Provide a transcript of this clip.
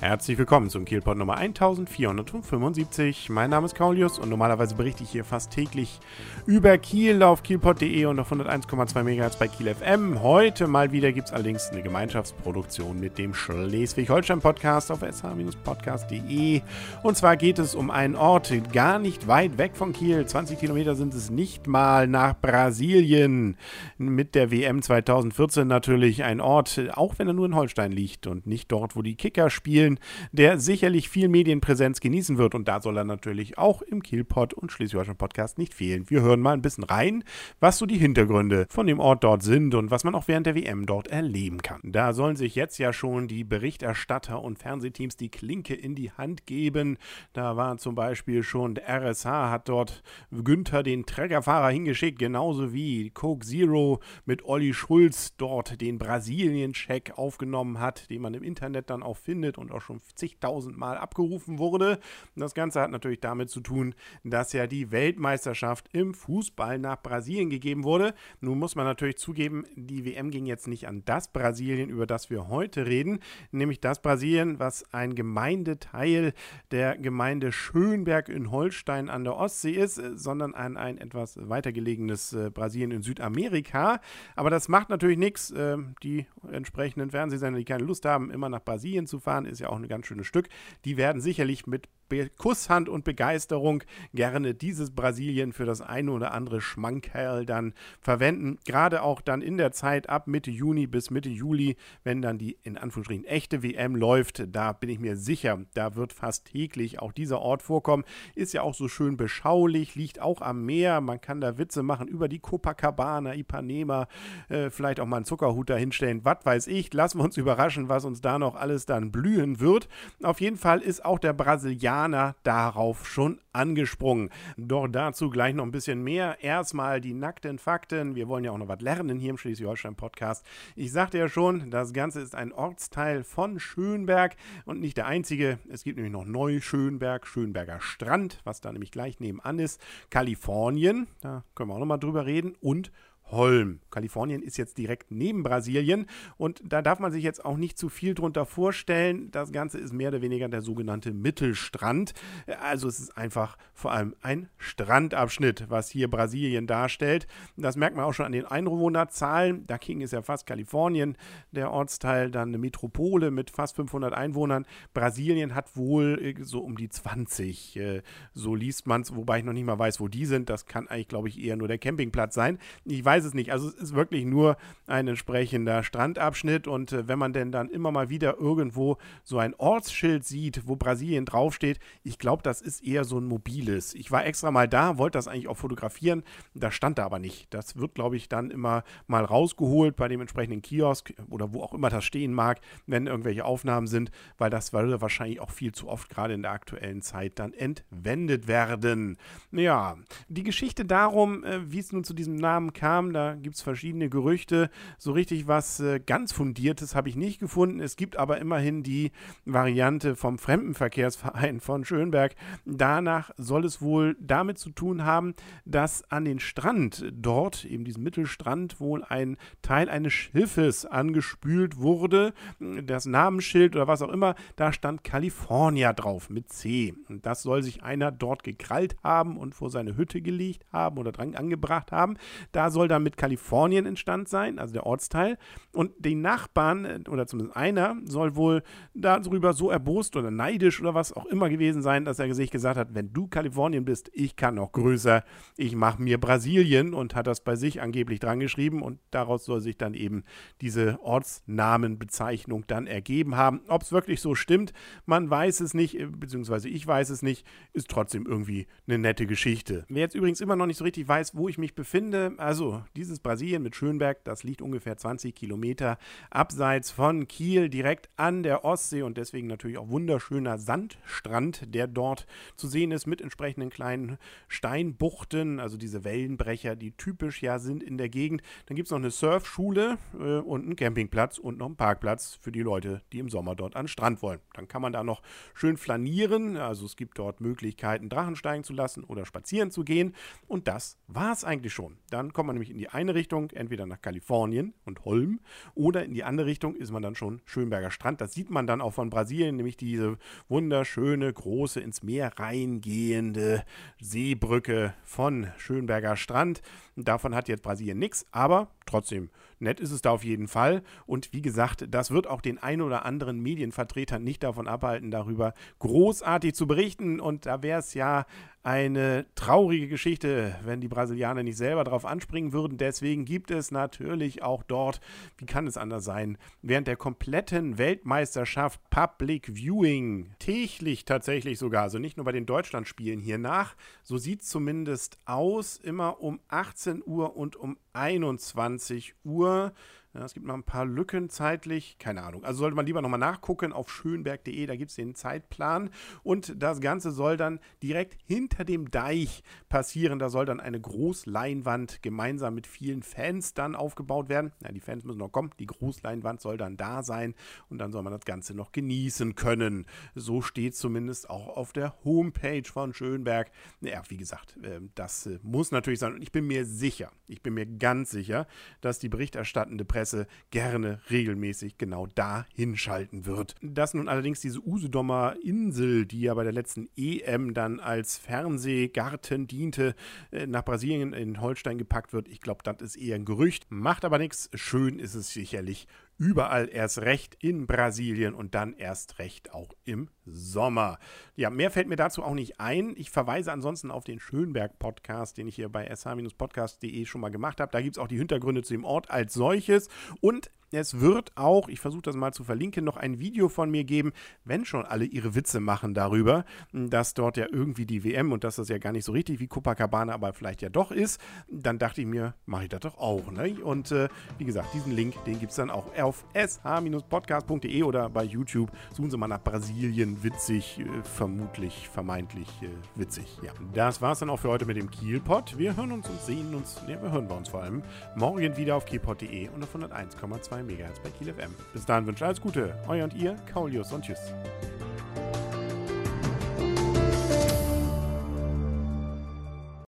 Herzlich willkommen zum Kielpot Nummer 1475. Mein Name ist Kaulius und normalerweise berichte ich hier fast täglich über Kiel auf kielpot.de und auf 101,2 MHz bei Kiel FM. Heute mal wieder gibt es allerdings eine Gemeinschaftsproduktion mit dem Schleswig-Holstein-Podcast auf sh-podcast.de. Und zwar geht es um einen Ort gar nicht weit weg von Kiel. 20 Kilometer sind es nicht mal nach Brasilien. Mit der WM 2014 natürlich ein Ort, auch wenn er nur in Holstein liegt und nicht dort, wo die Kicker spielen spielen, der sicherlich viel Medienpräsenz genießen wird. Und da soll er natürlich auch im Kielpot und Schleswig-Holstein-Podcast nicht fehlen. Wir hören mal ein bisschen rein, was so die Hintergründe von dem Ort dort sind und was man auch während der WM dort erleben kann. Da sollen sich jetzt ja schon die Berichterstatter und Fernsehteams die Klinke in die Hand geben. Da war zum Beispiel schon der RSH hat dort Günther den Trägerfahrer hingeschickt, genauso wie Coke Zero mit Olli Schulz dort den Brasilien-Check aufgenommen hat, den man im Internet dann auch findet und auch schon zigtausendmal abgerufen wurde. Das Ganze hat natürlich damit zu tun, dass ja die Weltmeisterschaft im Fußball nach Brasilien gegeben wurde. Nun muss man natürlich zugeben, die WM ging jetzt nicht an das Brasilien, über das wir heute reden, nämlich das Brasilien, was ein Gemeindeteil der Gemeinde Schönberg in Holstein an der Ostsee ist, sondern an ein etwas weiter gelegenes äh, Brasilien in Südamerika. Aber das macht natürlich nichts. Äh, die entsprechenden Fernsehsender, die keine Lust haben, immer nach Brasilien zu fahren, ist ja auch ein ganz schönes Stück. Die werden sicherlich mit Be Kusshand und Begeisterung gerne dieses Brasilien für das eine oder andere Schmankerl dann verwenden. Gerade auch dann in der Zeit ab Mitte Juni bis Mitte Juli, wenn dann die in Anführungsstrichen echte WM läuft, da bin ich mir sicher, da wird fast täglich auch dieser Ort vorkommen. Ist ja auch so schön beschaulich, liegt auch am Meer. Man kann da Witze machen über die Copacabana, Ipanema, äh, vielleicht auch mal einen Zuckerhut dahinstellen. Was weiß ich. Lassen wir uns überraschen, was uns da noch alles dann blühen wird. Auf jeden Fall ist auch der Brasilianer Japaner darauf schon angesprungen. Doch dazu gleich noch ein bisschen mehr. Erstmal die nackten Fakten. Wir wollen ja auch noch was lernen hier im Schleswig-Holstein-Podcast. Ich sagte ja schon, das Ganze ist ein Ortsteil von Schönberg und nicht der einzige. Es gibt nämlich noch Neu-Schönberg, Schönberger Strand, was da nämlich gleich nebenan ist. Kalifornien, da können wir auch noch mal drüber reden. Und Holm. Kalifornien ist jetzt direkt neben Brasilien und da darf man sich jetzt auch nicht zu viel drunter vorstellen. Das Ganze ist mehr oder weniger der sogenannte Mittelstrand. Also es ist einfach vor allem ein Strandabschnitt, was hier Brasilien darstellt. Das merkt man auch schon an den Einwohnerzahlen. Dagegen ist ja fast Kalifornien der Ortsteil, dann eine Metropole mit fast 500 Einwohnern. Brasilien hat wohl äh, so um die 20. Äh, so liest man es, wobei ich noch nicht mal weiß, wo die sind. Das kann eigentlich, glaube ich, eher nur der Campingplatz sein. Ich weiß weiß es nicht. Also es ist wirklich nur ein entsprechender Strandabschnitt und äh, wenn man denn dann immer mal wieder irgendwo so ein Ortsschild sieht, wo Brasilien draufsteht, ich glaube, das ist eher so ein mobiles. Ich war extra mal da, wollte das eigentlich auch fotografieren, das stand da aber nicht. Das wird, glaube ich, dann immer mal rausgeholt bei dem entsprechenden Kiosk oder wo auch immer das stehen mag, wenn irgendwelche Aufnahmen sind, weil das würde wahrscheinlich auch viel zu oft gerade in der aktuellen Zeit dann entwendet werden. Ja, die Geschichte darum, äh, wie es nun zu diesem Namen kam, da gibt es verschiedene Gerüchte. So richtig was äh, ganz Fundiertes habe ich nicht gefunden. Es gibt aber immerhin die Variante vom Fremdenverkehrsverein von Schönberg. Danach soll es wohl damit zu tun haben, dass an den Strand dort, eben diesem Mittelstrand, wohl ein Teil eines Schiffes angespült wurde. Das Namensschild oder was auch immer, da stand California drauf mit C. Und das soll sich einer dort gekrallt haben und vor seine Hütte gelegt haben oder dran angebracht haben. Da soll dann mit Kalifornien entstand sein, also der Ortsteil. Und die Nachbarn, äh, oder zumindest einer, soll wohl darüber so erbost oder neidisch oder was auch immer gewesen sein, dass er sich gesagt hat, wenn du Kalifornien bist, ich kann noch größer, ich mache mir Brasilien und hat das bei sich angeblich dran geschrieben und daraus soll sich dann eben diese Ortsnamenbezeichnung dann ergeben haben. Ob es wirklich so stimmt, man weiß es nicht, äh, beziehungsweise ich weiß es nicht, ist trotzdem irgendwie eine nette Geschichte. Wer jetzt übrigens immer noch nicht so richtig weiß, wo ich mich befinde, also dieses Brasilien mit Schönberg, das liegt ungefähr 20 Kilometer abseits von Kiel, direkt an der Ostsee und deswegen natürlich auch wunderschöner Sandstrand, der dort zu sehen ist mit entsprechenden kleinen Steinbuchten, also diese Wellenbrecher, die typisch ja sind in der Gegend. Dann gibt es noch eine Surfschule äh, und einen Campingplatz und noch einen Parkplatz für die Leute, die im Sommer dort an den Strand wollen. Dann kann man da noch schön flanieren, also es gibt dort Möglichkeiten, Drachen steigen zu lassen oder spazieren zu gehen und das war es eigentlich schon. Dann kommt man nämlich nämlich in die eine Richtung, entweder nach Kalifornien und Holm, oder in die andere Richtung ist man dann schon Schönberger Strand. Das sieht man dann auch von Brasilien, nämlich diese wunderschöne, große, ins Meer reingehende Seebrücke von Schönberger Strand. Davon hat jetzt Brasilien nichts, aber trotzdem nett ist es da auf jeden Fall. Und wie gesagt, das wird auch den ein oder anderen Medienvertretern nicht davon abhalten, darüber großartig zu berichten. Und da wäre es ja eine traurige Geschichte, wenn die Brasilianer nicht selber darauf anspringen würden. Deswegen gibt es natürlich auch dort, wie kann es anders sein, während der kompletten Weltmeisterschaft Public Viewing, täglich tatsächlich sogar, also nicht nur bei den Deutschlandspielen hier nach, so sieht es zumindest aus, immer um 18 Uhr und um 21 Uhr. Ja, es gibt noch ein paar Lücken zeitlich, keine Ahnung. Also sollte man lieber nochmal nachgucken auf schönberg.de, da gibt es den Zeitplan. Und das Ganze soll dann direkt hinter dem Deich passieren. Da soll dann eine Großleinwand gemeinsam mit vielen Fans dann aufgebaut werden. Ja, die Fans müssen noch kommen, die Großleinwand soll dann da sein und dann soll man das Ganze noch genießen können. So steht zumindest auch auf der Homepage von Schönberg. Ja, wie gesagt, ähm, das äh, muss natürlich sein. Und ich bin mir sicher, ich bin mir ganz sicher, dass die berichterstattende Presse Presse gerne regelmäßig genau da hinschalten wird. Dass nun allerdings diese Usedomer Insel, die ja bei der letzten EM dann als Fernsehgarten diente, äh, nach Brasilien in Holstein gepackt wird, ich glaube, das ist eher ein Gerücht. Macht aber nichts. Schön ist es sicherlich überall erst recht in Brasilien und dann erst recht auch im Sommer. Ja, mehr fällt mir dazu auch nicht ein. Ich verweise ansonsten auf den Schönberg-Podcast, den ich hier bei sh-podcast.de schon mal gemacht habe. Da gibt es auch die Hintergründe zu dem Ort als solches. Und es wird auch, ich versuche das mal zu verlinken, noch ein Video von mir geben, wenn schon alle ihre Witze machen darüber, dass dort ja irgendwie die WM und dass das ja gar nicht so richtig wie Copacabana, aber vielleicht ja doch ist. Dann dachte ich mir, mache ich das doch auch. Ne? Und äh, wie gesagt, diesen Link, den gibt es dann auch auf sh-podcast.de oder bei YouTube. Suchen Sie mal nach Brasilien witzig, äh, vermutlich, vermeintlich äh, witzig. Ja, das war es dann auch für heute mit dem Kielpot. Wir hören uns und sehen uns, ne, wir hören wir uns vor allem morgen wieder auf kielpot.de und auf 101,2 MHz bei Kiel FM. Bis dahin wünsche ich alles Gute. Euer und ihr, Kaulius und Tschüss.